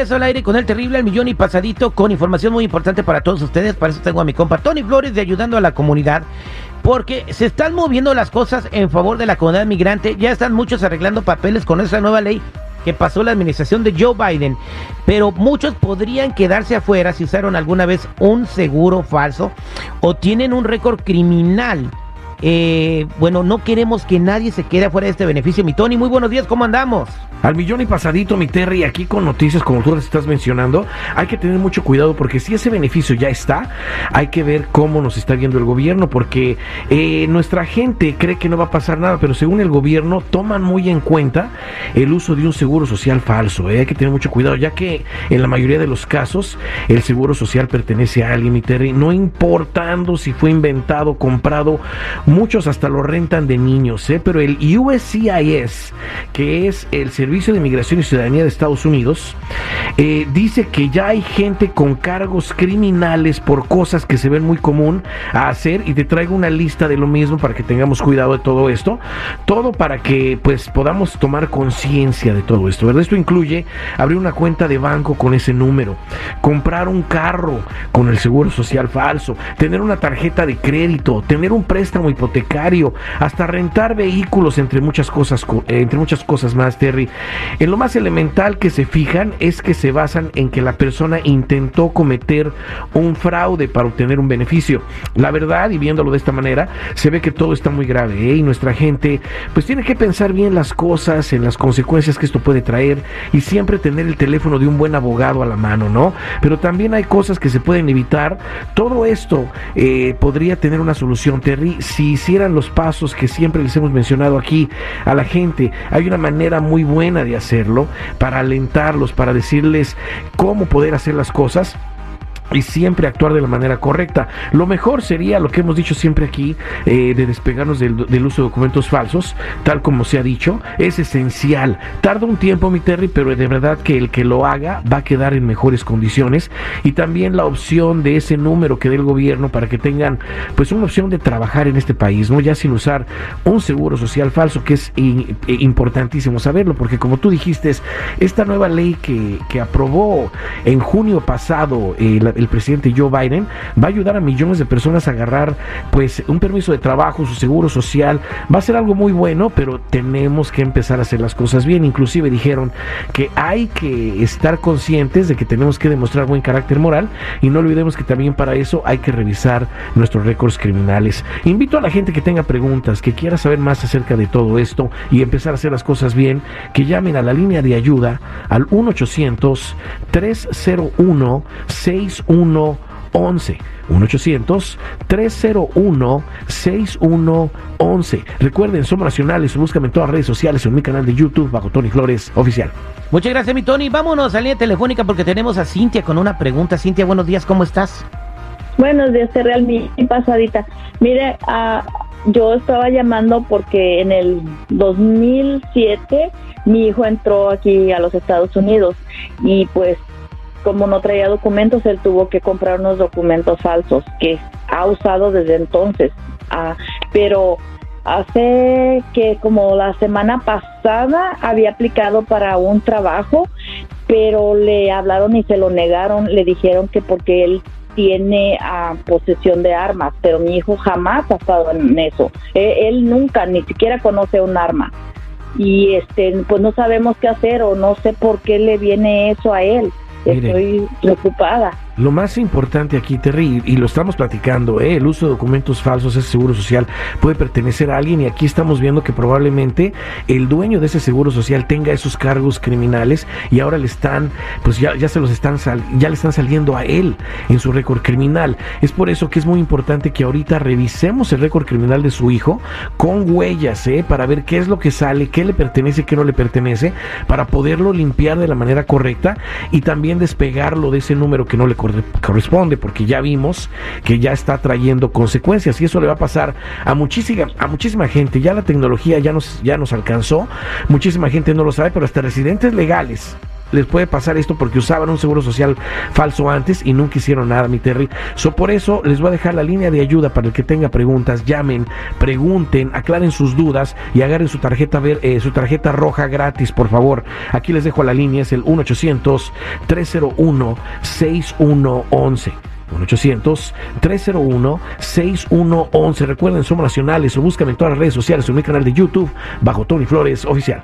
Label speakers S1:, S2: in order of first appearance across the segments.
S1: Regreso al aire con el terrible al millón y pasadito con información muy importante para todos ustedes. Para eso tengo a mi compa Tony Flores de ayudando a la comunidad. Porque se están moviendo las cosas en favor de la comunidad migrante. Ya están muchos arreglando papeles con esa nueva ley que pasó la administración de Joe Biden. Pero muchos podrían quedarse afuera si usaron alguna vez un seguro falso o tienen un récord criminal. Eh, bueno, no queremos que nadie se quede afuera de este beneficio. Mi Tony, muy buenos días, ¿cómo andamos?
S2: Al millón y pasadito, mi Terry, aquí con noticias como tú las estás mencionando, hay que tener mucho cuidado porque si ese beneficio ya está, hay que ver cómo nos está viendo el gobierno porque eh, nuestra gente cree que no va a pasar nada, pero según el gobierno toman muy en cuenta el uso de un seguro social falso. Eh. Hay que tener mucho cuidado, ya que en la mayoría de los casos el seguro social pertenece a alguien, mi Terry, no importando si fue inventado, comprado, muchos hasta lo rentan de niños, ¿eh? pero el USCIS, que es el servicio de Migración y Ciudadanía de Estados Unidos eh, dice que ya hay gente con cargos criminales por cosas que se ven muy común a hacer y te traigo una lista de lo mismo para que tengamos cuidado de todo esto. Todo para que pues podamos tomar conciencia de todo esto. ¿verdad? Esto incluye abrir una cuenta de banco con ese número, comprar un carro con el seguro social falso, tener una tarjeta de crédito, tener un préstamo hipotecario, hasta rentar vehículos entre muchas cosas, entre muchas cosas más, Terry. En lo más elemental que se fijan es que se basan en que la persona intentó cometer un fraude para obtener un beneficio. La verdad, y viéndolo de esta manera, se ve que todo está muy grave ¿eh? y nuestra gente pues tiene que pensar bien las cosas, en las consecuencias que esto puede traer y siempre tener el teléfono de un buen abogado a la mano, ¿no? Pero también hay cosas que se pueden evitar. Todo esto eh, podría tener una solución, Terry, si hicieran los pasos que siempre les hemos mencionado aquí a la gente. Hay una manera muy buena de hacerlo, para alentarlos, para decirles cómo poder hacer las cosas y siempre actuar de la manera correcta. Lo mejor sería lo que hemos dicho siempre aquí, eh, de despegarnos del, uso de documentos falsos, tal como se ha dicho, es esencial. Tarda un tiempo, mi Terry, pero de verdad que el que lo haga va a quedar en mejores condiciones. Y también la opción de ese número que dé el gobierno para que tengan pues una opción de trabajar en este país, ¿no? Ya sin usar un seguro social falso, que es e importantísimo saberlo, porque como tú dijiste, esta nueva ley que, que aprobó en junio pasado eh, la, el presidente Joe Biden va a ayudar a millones de personas a agarrar pues un permiso de trabajo, su seguro social. Va a ser algo muy bueno, pero tenemos que empezar a hacer las cosas bien. Inclusive dijeron que hay que estar conscientes de que tenemos que demostrar buen carácter moral y no olvidemos que también para eso hay que revisar nuestros récords criminales. Invito a la gente que tenga preguntas, que quiera saber más acerca de todo esto y empezar a hacer las cosas bien, que llamen a la línea de ayuda al 1 800 301 6 6111. 1-800-301-6111. Recuerden, somos nacionales. Búscame en todas las redes sociales en mi canal de YouTube bajo Tony Flores Oficial.
S1: Muchas gracias, mi Tony. Vámonos a línea telefónica porque tenemos a Cintia con una pregunta. Cintia, buenos días, ¿cómo estás?
S3: Buenos días, Real, mi pasadita. Mire, uh, yo estaba llamando porque en el 2007 mi hijo entró aquí a los Estados Unidos y pues como no traía documentos, él tuvo que comprar unos documentos falsos que ha usado desde entonces. Ah, pero hace que como la semana pasada había aplicado para un trabajo, pero le hablaron y se lo negaron, le dijeron que porque él tiene ah, posesión de armas, pero mi hijo jamás ha estado en eso. E, él nunca, ni siquiera conoce un arma. Y este, pues no sabemos qué hacer o no sé por qué le viene eso a él. Estoy preocupada.
S2: Lo más importante aquí, Terry, y lo estamos platicando, ¿eh? el uso de documentos falsos, ese seguro social, puede pertenecer a alguien y aquí estamos viendo que probablemente el dueño de ese seguro social tenga esos cargos criminales y ahora le están, pues ya, ya se los están, ya le están saliendo a él en su récord criminal. Es por eso que es muy importante que ahorita revisemos el récord criminal de su hijo con huellas, ¿eh? para ver qué es lo que sale, qué le pertenece, qué no le pertenece, para poderlo limpiar de la manera correcta y también despegarlo de ese número que no le corresponde corresponde, porque ya vimos que ya está trayendo consecuencias y eso le va a pasar a muchísima, a muchísima gente. Ya la tecnología ya nos, ya nos alcanzó, muchísima gente no lo sabe, pero hasta residentes legales les puede pasar esto porque usaban un seguro social falso antes y nunca hicieron nada, mi Terry. So, por eso les voy a dejar la línea de ayuda para el que tenga preguntas. Llamen, pregunten, aclaren sus dudas y agarren su tarjeta, eh, su tarjeta roja gratis, por favor. Aquí les dejo la línea, es el 1-800-301-6111. 1-800-301-6111. Recuerden, somos nacionales o búscame en todas las redes sociales o en mi canal de YouTube bajo Tony Flores Oficial.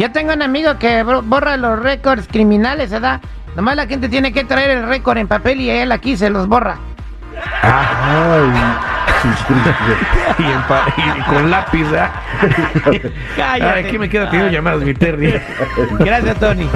S1: Yo tengo un amigo que borra los récords criminales, ¿verdad? Nomás la gente tiene que traer el récord en papel y él aquí se los borra.
S4: Ay.
S2: Y, en pa- y con lápiz, ¿verdad?
S1: Cállate.
S2: Ay, aquí me queda teniendo llamadas, mi Terry.
S1: Gracias, Tony.